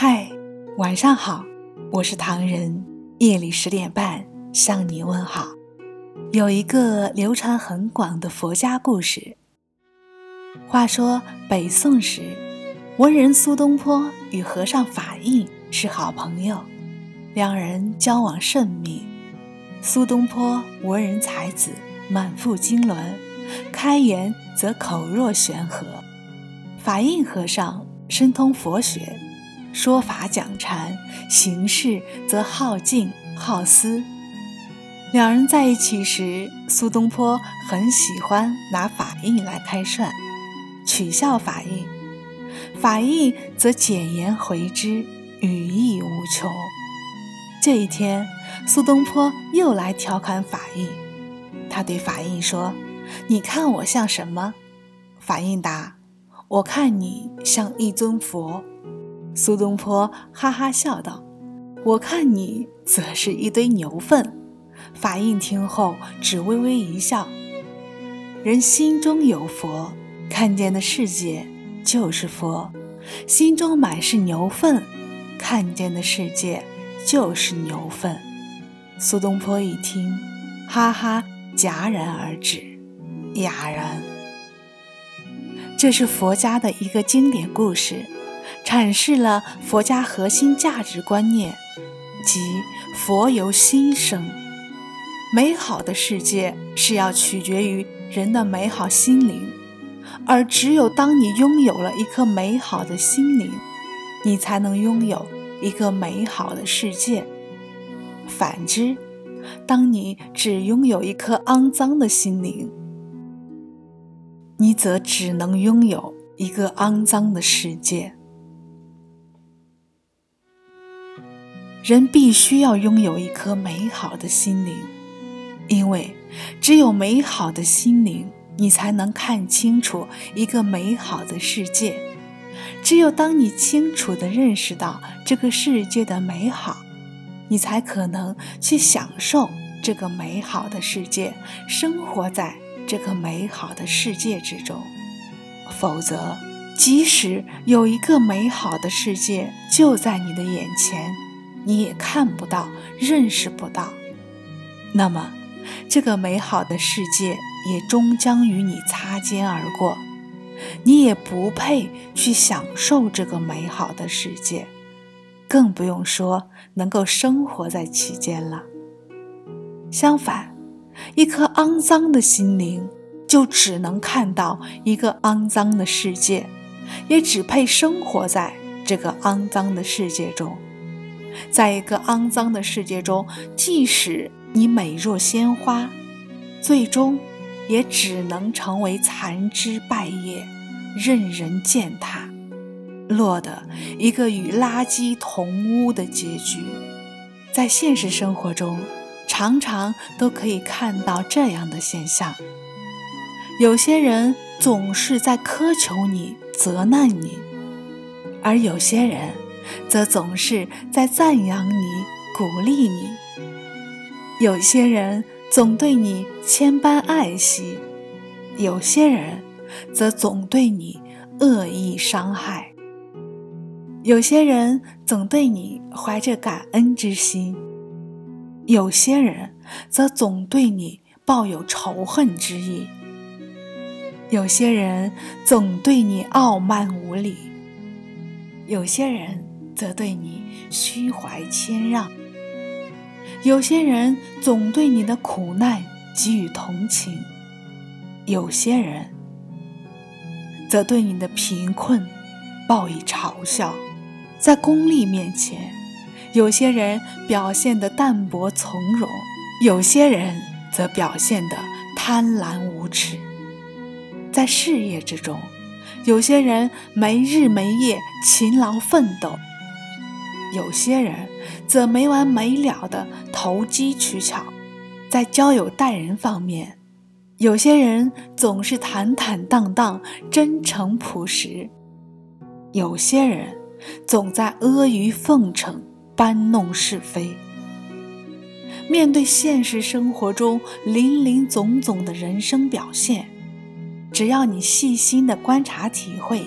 嗨，晚上好，我是唐人。夜里十点半向你问好。有一个流传很广的佛家故事。话说北宋时，文人苏东坡与和尚法印是好朋友，两人交往甚密。苏东坡文人才子，满腹经纶，开言则口若悬河；法印和尚深通佛学。说法讲禅，行事则好静好思。两人在一起时，苏东坡很喜欢拿法印来开涮，取笑法印；法印则简言回之，语意无穷。这一天，苏东坡又来调侃法印，他对法印说：“你看我像什么？”法印答：“我看你像一尊佛。”苏东坡哈哈笑道：“我看你则是一堆牛粪。”法印听后只微微一笑。人心中有佛，看见的世界就是佛；心中满是牛粪，看见的世界就是牛粪。苏东坡一听，哈哈戛然而止，哑然。这是佛家的一个经典故事。阐释了佛家核心价值观念，即佛由心生。美好的世界是要取决于人的美好心灵，而只有当你拥有了一颗美好的心灵，你才能拥有一个美好的世界。反之，当你只拥有一颗肮脏的心灵，你则只能拥有一个肮脏的世界。人必须要拥有一颗美好的心灵，因为只有美好的心灵，你才能看清楚一个美好的世界。只有当你清楚地认识到这个世界的美好，你才可能去享受这个美好的世界，生活在这个美好的世界之中。否则，即使有一个美好的世界就在你的眼前。你也看不到，认识不到，那么这个美好的世界也终将与你擦肩而过，你也不配去享受这个美好的世界，更不用说能够生活在其间了。相反，一颗肮脏的心灵就只能看到一个肮脏的世界，也只配生活在这个肮脏的世界中。在一个肮脏的世界中，即使你美若鲜花，最终也只能成为残枝败叶，任人践踏，落得一个与垃圾同污的结局。在现实生活中，常常都可以看到这样的现象：有些人总是在苛求你、责难你，而有些人。则总是在赞扬你、鼓励你。有些人总对你千般爱惜，有些人则总对你恶意伤害。有些人总对你怀着感恩之心，有些人则总对你抱有仇恨之意。有些人总对你傲慢无礼，有些人。则对你虚怀谦让，有些人总对你的苦难给予同情，有些人则对你的贫困报以嘲笑。在功利面前，有些人表现得淡泊从容，有些人则表现得贪婪无耻。在事业之中，有些人没日没夜勤劳奋斗。有些人则没完没了的投机取巧，在交友待人方面，有些人总是坦坦荡荡、真诚朴实；有些人总在阿谀奉承、搬弄是非。面对现实生活中林林总总的人生表现，只要你细心的观察体会，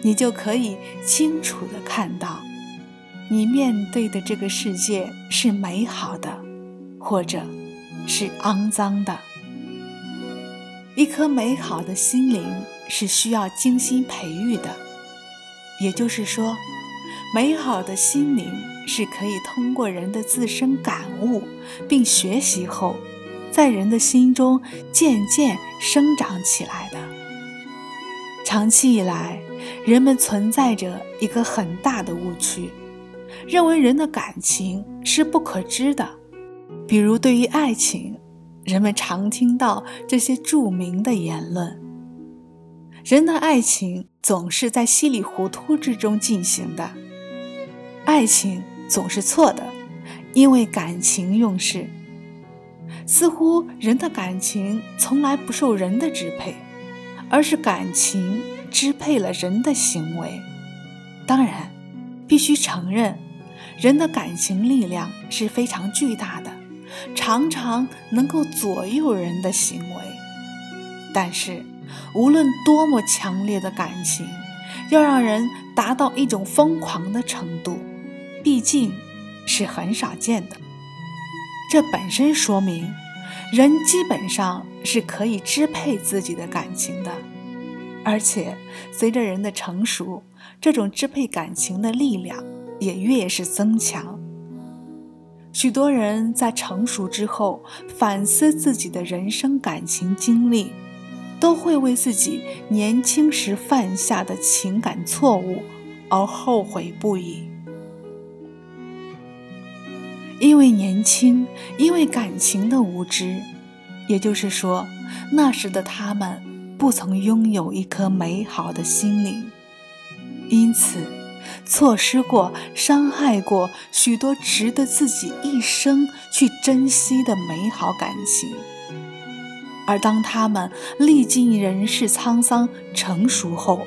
你就可以清楚的看到。你面对的这个世界是美好的，或者是肮脏的。一颗美好的心灵是需要精心培育的，也就是说，美好的心灵是可以通过人的自身感悟并学习后，在人的心中渐渐生长起来的。长期以来，人们存在着一个很大的误区。认为人的感情是不可知的，比如对于爱情，人们常听到这些著名的言论：人的爱情总是在稀里糊涂之中进行的，爱情总是错的，因为感情用事。似乎人的感情从来不受人的支配，而是感情支配了人的行为。当然，必须承认。人的感情力量是非常巨大的，常常能够左右人的行为。但是，无论多么强烈的感情，要让人达到一种疯狂的程度，毕竟是很少见的。这本身说明，人基本上是可以支配自己的感情的，而且随着人的成熟，这种支配感情的力量。也越是增强。许多人在成熟之后反思自己的人生感情经历，都会为自己年轻时犯下的情感错误而后悔不已。因为年轻，因为感情的无知，也就是说，那时的他们不曾拥有一颗美好的心灵，因此。错失过、伤害过许多值得自己一生去珍惜的美好感情，而当他们历尽人世沧桑、成熟后，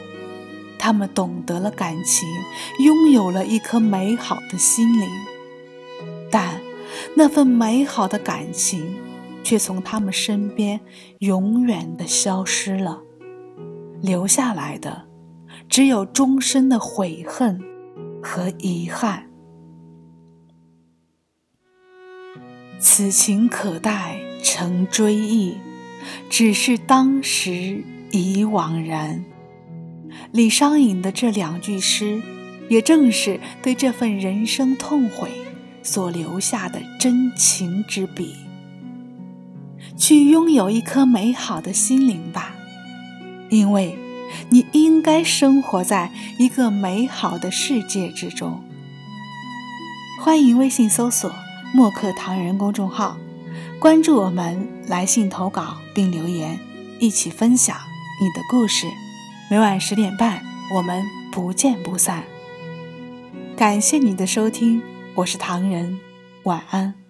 他们懂得了感情，拥有了一颗美好的心灵，但那份美好的感情却从他们身边永远的消失了，留下来的。只有终身的悔恨和遗憾。此情可待成追忆，只是当时已惘然。李商隐的这两句诗，也正是对这份人生痛悔所留下的真情之笔。去拥有一颗美好的心灵吧，因为。你应该生活在一个美好的世界之中。欢迎微信搜索“墨客唐人”公众号，关注我们，来信投稿并留言，一起分享你的故事。每晚十点半，我们不见不散。感谢你的收听，我是唐人，晚安。